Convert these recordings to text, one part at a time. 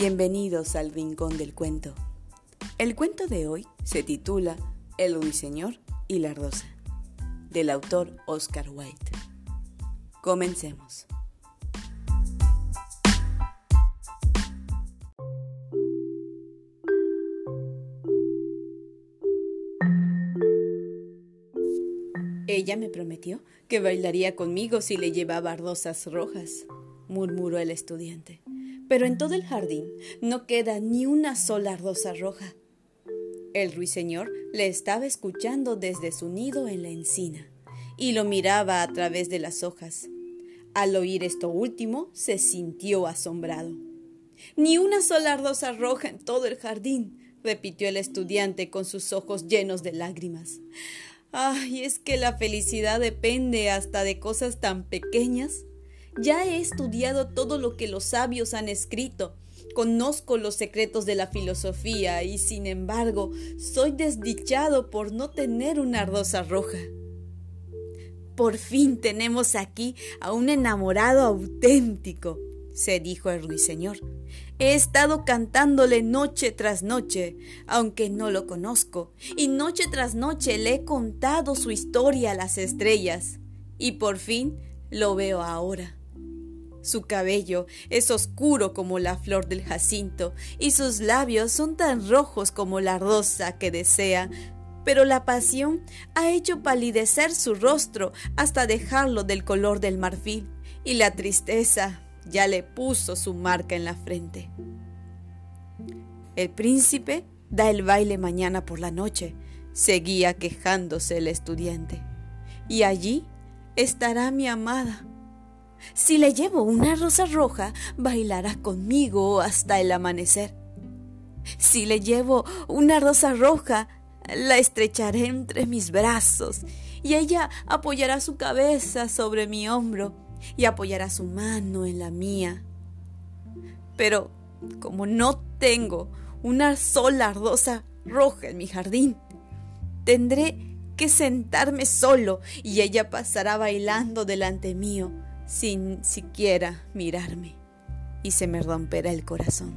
Bienvenidos al Rincón del Cuento. El cuento de hoy se titula El ruiseñor y la rosa, del autor Oscar Wilde. Comencemos. Ella me prometió que bailaría conmigo si le llevaba rosas rojas, murmuró el estudiante. Pero en todo el jardín no queda ni una sola rosa roja. El ruiseñor le estaba escuchando desde su nido en la encina y lo miraba a través de las hojas. Al oír esto último, se sintió asombrado. Ni una sola rosa roja en todo el jardín, repitió el estudiante con sus ojos llenos de lágrimas. Ay, es que la felicidad depende hasta de cosas tan pequeñas. Ya he estudiado todo lo que los sabios han escrito. Conozco los secretos de la filosofía y sin embargo soy desdichado por no tener una rosa roja. Por fin tenemos aquí a un enamorado auténtico, se dijo el ruiseñor. He estado cantándole noche tras noche, aunque no lo conozco, y noche tras noche le he contado su historia a las estrellas, y por fin lo veo ahora. Su cabello es oscuro como la flor del jacinto, y sus labios son tan rojos como la rosa que desea, pero la pasión ha hecho palidecer su rostro hasta dejarlo del color del marfil, y la tristeza ya le puso su marca en la frente. El príncipe da el baile mañana por la noche, seguía quejándose el estudiante. Y allí estará mi amada. Si le llevo una rosa roja, bailará conmigo hasta el amanecer. Si le llevo una rosa roja, la estrecharé entre mis brazos y ella apoyará su cabeza sobre mi hombro y apoyará su mano en la mía. Pero como no tengo una sola rosa roja en mi jardín, tendré que sentarme solo y ella pasará bailando delante mío sin siquiera mirarme y se me romperá el corazón.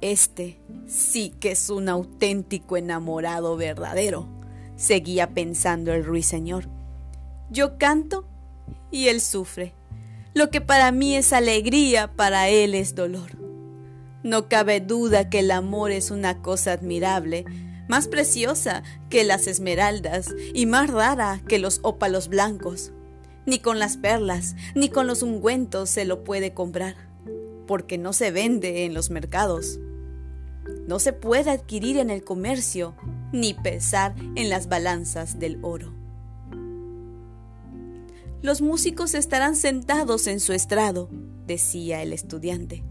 Este sí que es un auténtico enamorado verdadero, seguía pensando el ruiseñor yo canto y él sufre. Lo que para mí es alegría, para él es dolor. No cabe duda que el amor es una cosa admirable, más preciosa que las esmeraldas y más rara que los ópalos blancos. Ni con las perlas, ni con los ungüentos se lo puede comprar, porque no se vende en los mercados. No se puede adquirir en el comercio, ni pesar en las balanzas del oro. Los músicos estarán sentados en su estrado, decía el estudiante,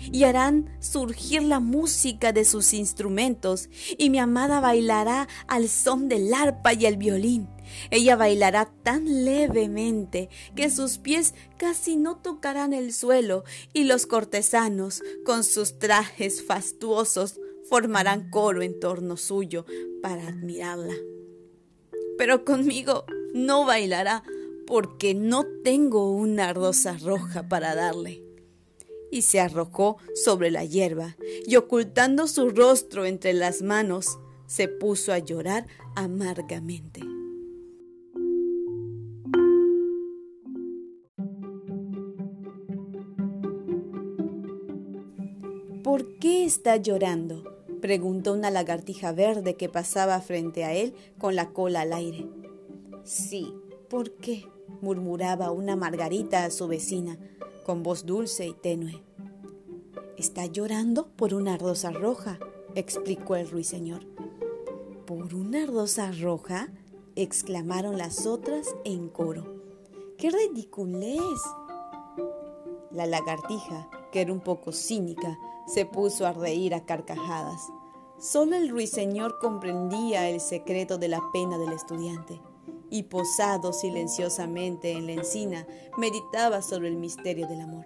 y harán surgir la música de sus instrumentos, y mi amada bailará al son del arpa y el violín. Ella bailará tan levemente que sus pies casi no tocarán el suelo, y los cortesanos, con sus trajes fastuosos, formarán coro en torno suyo para admirarla. Pero conmigo no bailará, porque no tengo una rosa roja para darle. Y se arrojó sobre la hierba y ocultando su rostro entre las manos, se puso a llorar amargamente. Qué está llorando? preguntó una lagartija verde que pasaba frente a él con la cola al aire. Sí, ¿por qué? murmuraba una margarita a su vecina, con voz dulce y tenue. Está llorando por una rosa roja, explicó el ruiseñor. ¿Por una rosa roja? exclamaron las otras en coro. ¡Qué ridiculez! La lagartija, que era un poco cínica, se puso a reír a carcajadas. Solo el ruiseñor comprendía el secreto de la pena del estudiante y posado silenciosamente en la encina, meditaba sobre el misterio del amor.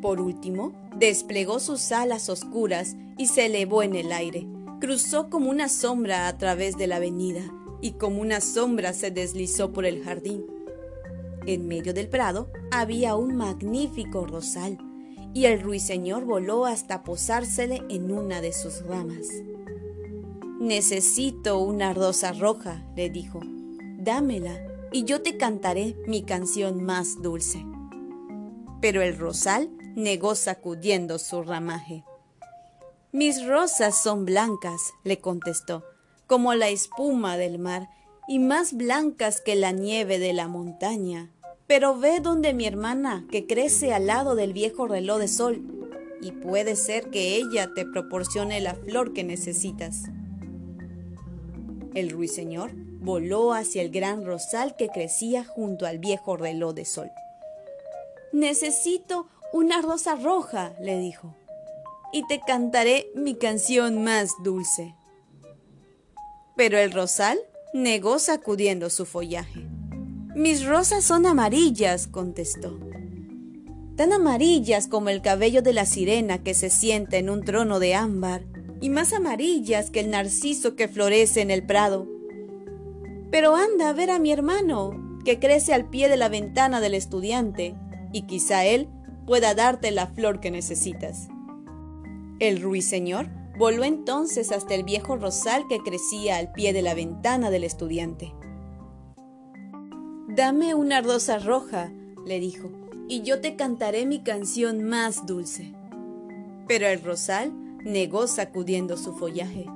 Por último, desplegó sus alas oscuras y se elevó en el aire, cruzó como una sombra a través de la avenida y como una sombra se deslizó por el jardín. En medio del prado había un magnífico rosal y el ruiseñor voló hasta posársele en una de sus ramas. Necesito una rosa roja, le dijo. Dámela y yo te cantaré mi canción más dulce. Pero el rosal negó sacudiendo su ramaje. Mis rosas son blancas, le contestó, como la espuma del mar, y más blancas que la nieve de la montaña. Pero ve donde mi hermana, que crece al lado del viejo reloj de sol, y puede ser que ella te proporcione la flor que necesitas. El ruiseñor voló hacia el gran rosal que crecía junto al viejo reloj de sol. Necesito una rosa roja, le dijo, y te cantaré mi canción más dulce. Pero el rosal negó sacudiendo su follaje. Mis rosas son amarillas, contestó. Tan amarillas como el cabello de la sirena que se sienta en un trono de ámbar, y más amarillas que el narciso que florece en el prado. Pero anda a ver a mi hermano, que crece al pie de la ventana del estudiante, y quizá él pueda darte la flor que necesitas. El ruiseñor voló entonces hasta el viejo rosal que crecía al pie de la ventana del estudiante. Dame una rosa roja, le dijo, y yo te cantaré mi canción más dulce. Pero el rosal negó sacudiendo su follaje.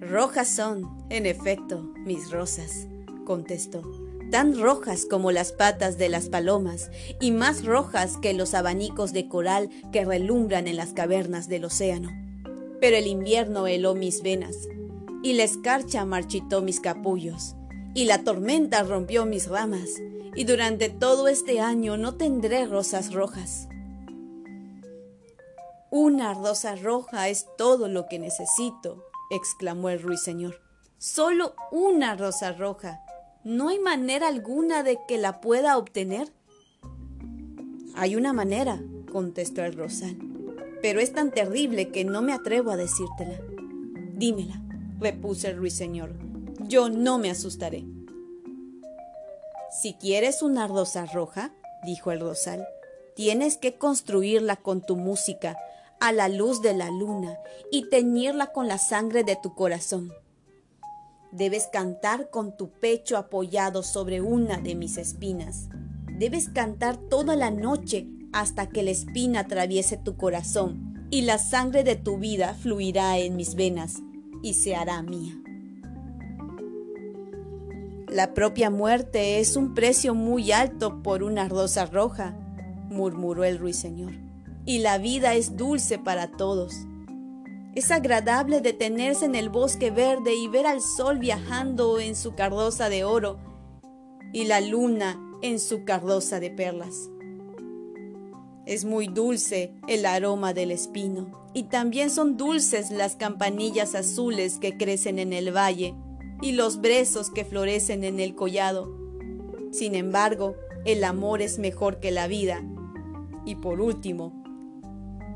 Rojas son, en efecto, mis rosas, contestó, tan rojas como las patas de las palomas y más rojas que los abanicos de coral que relumbran en las cavernas del océano. Pero el invierno heló mis venas, y la escarcha marchitó mis capullos, y la tormenta rompió mis ramas, y durante todo este año no tendré rosas rojas. Una rosa roja es todo lo que necesito, exclamó el ruiseñor. Solo una rosa roja. ¿No hay manera alguna de que la pueda obtener? Hay una manera, contestó el rosal, pero es tan terrible que no me atrevo a decírtela. Dímela, repuso el ruiseñor. Yo no me asustaré. Si quieres una rosa roja, dijo el rosal, tienes que construirla con tu música a la luz de la luna y teñirla con la sangre de tu corazón. Debes cantar con tu pecho apoyado sobre una de mis espinas. Debes cantar toda la noche hasta que la espina atraviese tu corazón y la sangre de tu vida fluirá en mis venas y se hará mía. La propia muerte es un precio muy alto por una rosa roja, murmuró el ruiseñor y la vida es dulce para todos. Es agradable detenerse en el bosque verde y ver al sol viajando en su carroza de oro y la luna en su carroza de perlas. Es muy dulce el aroma del espino y también son dulces las campanillas azules que crecen en el valle y los brezos que florecen en el collado. Sin embargo, el amor es mejor que la vida. Y por último,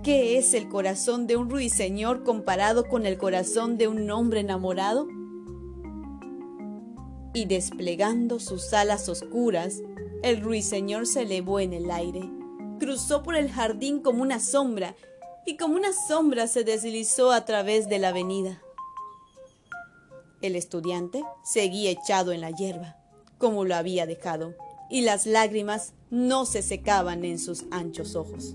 ¿Qué es el corazón de un ruiseñor comparado con el corazón de un hombre enamorado? Y desplegando sus alas oscuras, el ruiseñor se elevó en el aire, cruzó por el jardín como una sombra y como una sombra se deslizó a través de la avenida. El estudiante seguía echado en la hierba, como lo había dejado, y las lágrimas no se secaban en sus anchos ojos.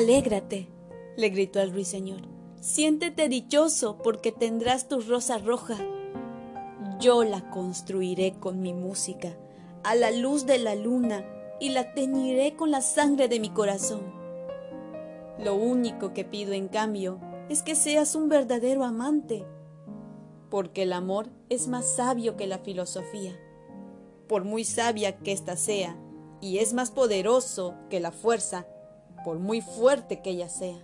Alégrate, le gritó el ruiseñor. Siéntete dichoso porque tendrás tu rosa roja. Yo la construiré con mi música, a la luz de la luna, y la teñiré con la sangre de mi corazón. Lo único que pido en cambio es que seas un verdadero amante, porque el amor es más sabio que la filosofía, por muy sabia que ésta sea, y es más poderoso que la fuerza por muy fuerte que ella sea.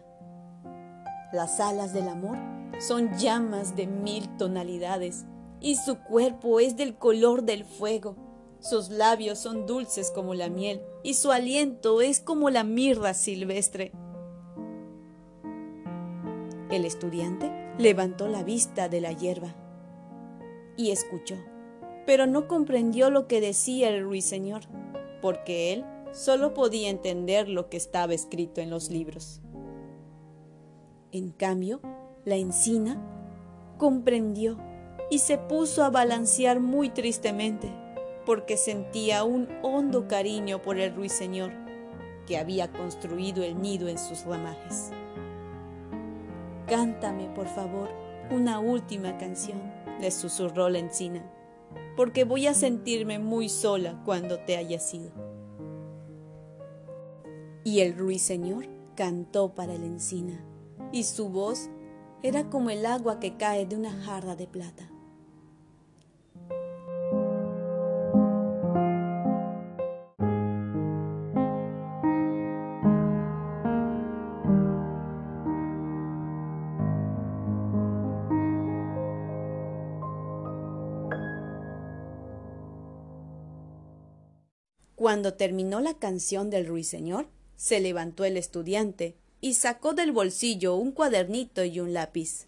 Las alas del amor son llamas de mil tonalidades y su cuerpo es del color del fuego. Sus labios son dulces como la miel y su aliento es como la mirra silvestre. El estudiante levantó la vista de la hierba y escuchó, pero no comprendió lo que decía el ruiseñor, porque él solo podía entender lo que estaba escrito en los libros. En cambio, la encina comprendió y se puso a balancear muy tristemente, porque sentía un hondo cariño por el ruiseñor que había construido el nido en sus ramajes. Cántame, por favor, una última canción, le susurró la encina, porque voy a sentirme muy sola cuando te hayas ido. Y el ruiseñor cantó para la encina, y su voz era como el agua que cae de una jarra de plata. Cuando terminó la canción del ruiseñor, se levantó el estudiante y sacó del bolsillo un cuadernito y un lápiz.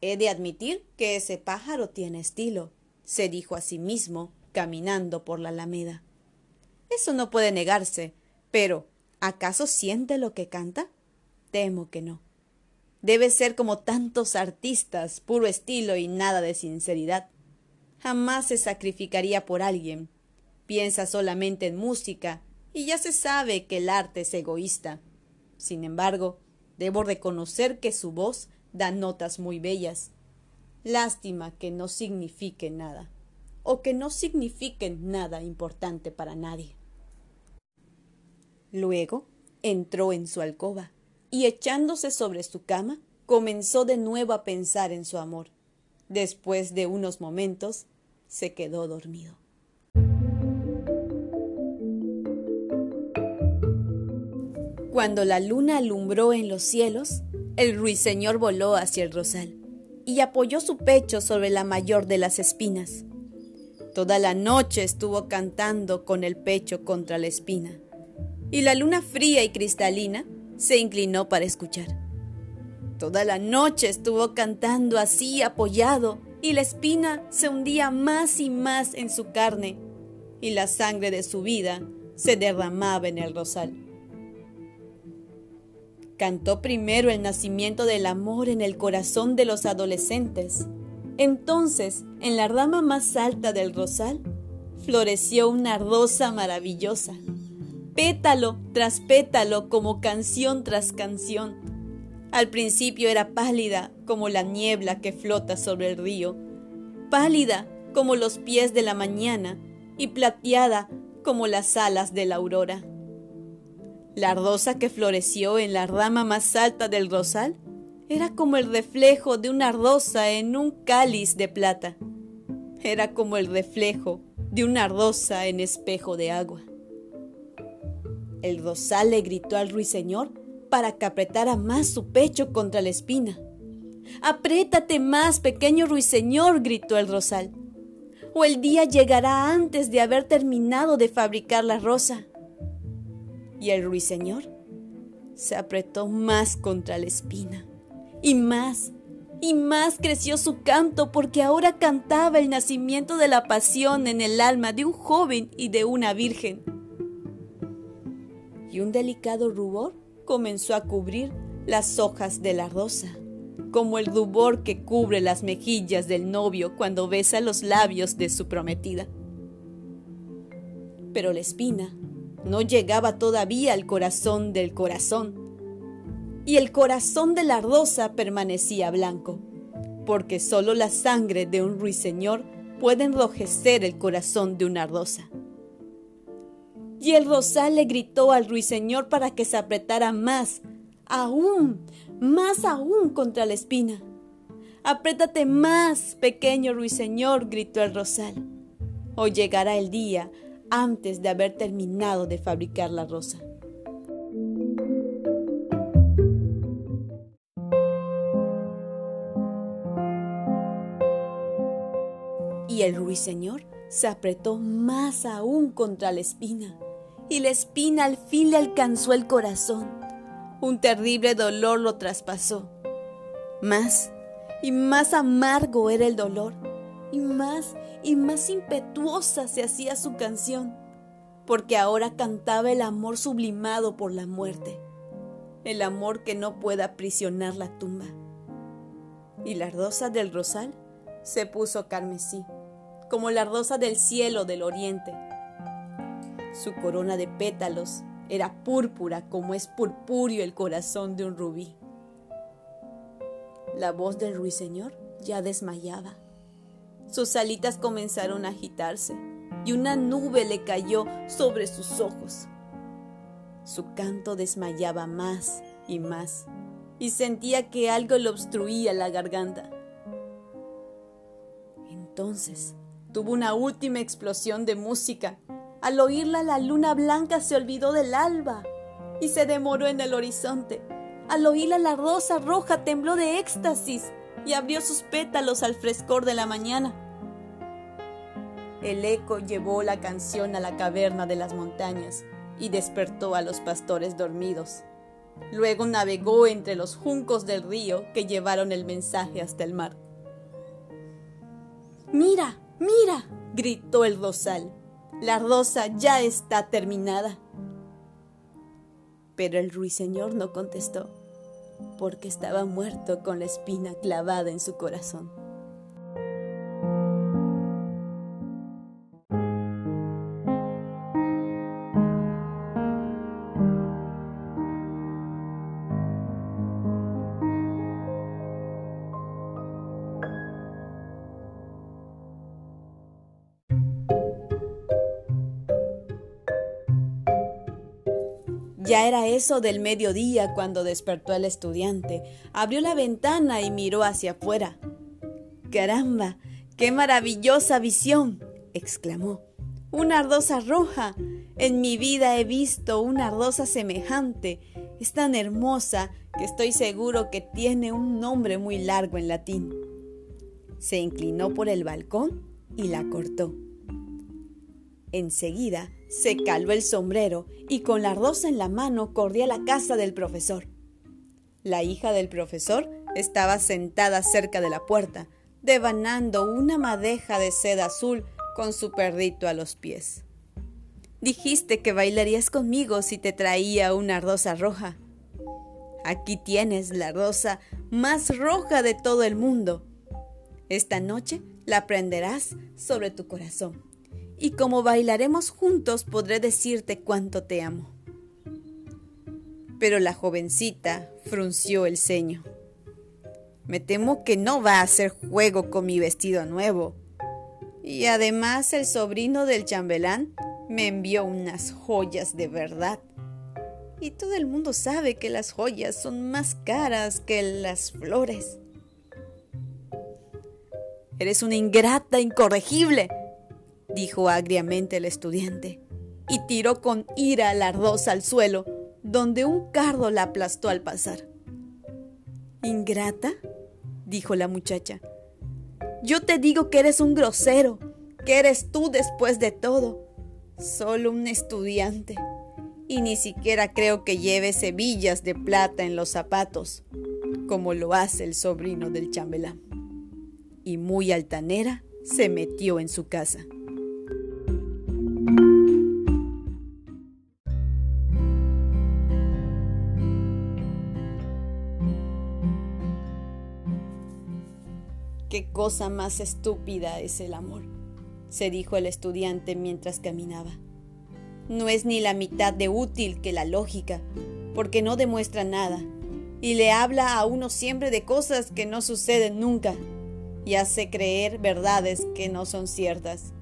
He de admitir que ese pájaro tiene estilo, se dijo a sí mismo, caminando por la alameda. Eso no puede negarse, pero ¿acaso siente lo que canta? Temo que no. Debe ser como tantos artistas, puro estilo y nada de sinceridad. Jamás se sacrificaría por alguien, piensa solamente en música y ya se sabe que el arte es egoísta. Sin embargo, debo reconocer que su voz da notas muy bellas. Lástima que no signifique nada, o que no signifiquen nada importante para nadie. Luego entró en su alcoba y echándose sobre su cama, comenzó de nuevo a pensar en su amor. Después de unos momentos, se quedó dormido. Cuando la luna alumbró en los cielos, el ruiseñor voló hacia el rosal y apoyó su pecho sobre la mayor de las espinas. Toda la noche estuvo cantando con el pecho contra la espina, y la luna fría y cristalina se inclinó para escuchar. Toda la noche estuvo cantando así apoyado, y la espina se hundía más y más en su carne, y la sangre de su vida se derramaba en el rosal. Cantó primero el nacimiento del amor en el corazón de los adolescentes. Entonces, en la rama más alta del rosal, floreció una rosa maravillosa, pétalo tras pétalo como canción tras canción. Al principio era pálida como la niebla que flota sobre el río, pálida como los pies de la mañana y plateada como las alas de la aurora. La rosa que floreció en la rama más alta del rosal era como el reflejo de una rosa en un cáliz de plata. Era como el reflejo de una rosa en espejo de agua. El rosal le gritó al ruiseñor para que apretara más su pecho contra la espina. Apriétate más, pequeño ruiseñor, gritó el rosal. O el día llegará antes de haber terminado de fabricar la rosa y el ruiseñor se apretó más contra la espina. Y más, y más creció su canto porque ahora cantaba el nacimiento de la pasión en el alma de un joven y de una virgen. Y un delicado rubor comenzó a cubrir las hojas de la rosa, como el rubor que cubre las mejillas del novio cuando besa los labios de su prometida. Pero la espina no llegaba todavía al corazón del corazón. Y el corazón de la rosa permanecía blanco, porque solo la sangre de un ruiseñor puede enrojecer el corazón de una rosa. Y el rosal le gritó al ruiseñor para que se apretara más, aún, más aún contra la espina. Apriétate más, pequeño ruiseñor, gritó el rosal. Hoy llegará el día antes de haber terminado de fabricar la rosa. Y el ruiseñor se apretó más aún contra la espina, y la espina al fin le alcanzó el corazón. Un terrible dolor lo traspasó. Más y más amargo era el dolor y más y más impetuosa se hacía su canción, porque ahora cantaba el amor sublimado por la muerte, el amor que no puede aprisionar la tumba. Y la rosa del rosal se puso carmesí, como la rosa del cielo del oriente. Su corona de pétalos era púrpura como es purpúreo el corazón de un rubí. La voz del ruiseñor ya desmayaba. Sus alitas comenzaron a agitarse y una nube le cayó sobre sus ojos. Su canto desmayaba más y más y sentía que algo le obstruía la garganta. Entonces tuvo una última explosión de música. Al oírla la luna blanca se olvidó del alba y se demoró en el horizonte. Al oírla la rosa roja tembló de éxtasis y abrió sus pétalos al frescor de la mañana. El eco llevó la canción a la caverna de las montañas y despertó a los pastores dormidos. Luego navegó entre los juncos del río que llevaron el mensaje hasta el mar. Mira, mira, gritó el rosal. La rosa ya está terminada. Pero el ruiseñor no contestó, porque estaba muerto con la espina clavada en su corazón. Ya era eso del mediodía cuando despertó el estudiante. Abrió la ventana y miró hacia afuera. ¡Caramba! ¡Qué maravillosa visión! exclamó. Una ardosa roja. En mi vida he visto una ardosa semejante. Es tan hermosa que estoy seguro que tiene un nombre muy largo en latín. Se inclinó por el balcón y la cortó. Enseguida se caló el sombrero y con la rosa en la mano corrió a la casa del profesor. La hija del profesor estaba sentada cerca de la puerta, devanando una madeja de seda azul con su perrito a los pies. Dijiste que bailarías conmigo si te traía una rosa roja. Aquí tienes la rosa más roja de todo el mundo. Esta noche la prenderás sobre tu corazón y como bailaremos juntos podré decirte cuánto te amo. Pero la jovencita frunció el ceño. Me temo que no va a hacer juego con mi vestido nuevo. Y además el sobrino del chambelán me envió unas joyas de verdad. Y todo el mundo sabe que las joyas son más caras que las flores. Eres una ingrata incorregible, dijo agriamente el estudiante, y tiró con ira la ardosa al suelo, donde un cardo la aplastó al pasar. ¿Ingrata? dijo la muchacha. Yo te digo que eres un grosero, que eres tú después de todo, solo un estudiante, y ni siquiera creo que lleves hebillas de plata en los zapatos, como lo hace el sobrino del chambelán. Y muy altanera se metió en su casa. Qué cosa más estúpida es el amor, se dijo el estudiante mientras caminaba. No es ni la mitad de útil que la lógica, porque no demuestra nada, y le habla a uno siempre de cosas que no suceden nunca, y hace creer verdades que no son ciertas.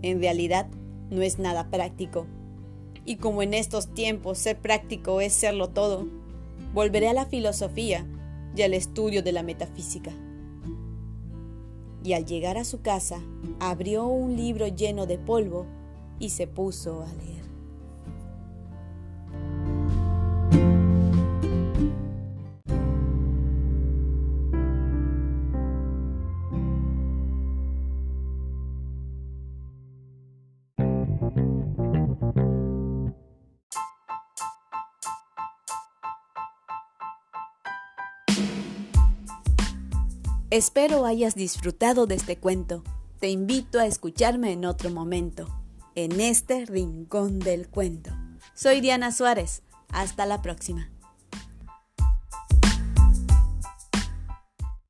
En realidad, no es nada práctico. Y como en estos tiempos ser práctico es serlo todo, volveré a la filosofía y al estudio de la metafísica y al llegar a su casa abrió un libro lleno de polvo y se puso a leer. Espero hayas disfrutado de este cuento. Te invito a escucharme en otro momento, en este rincón del cuento. Soy Diana Suárez. Hasta la próxima.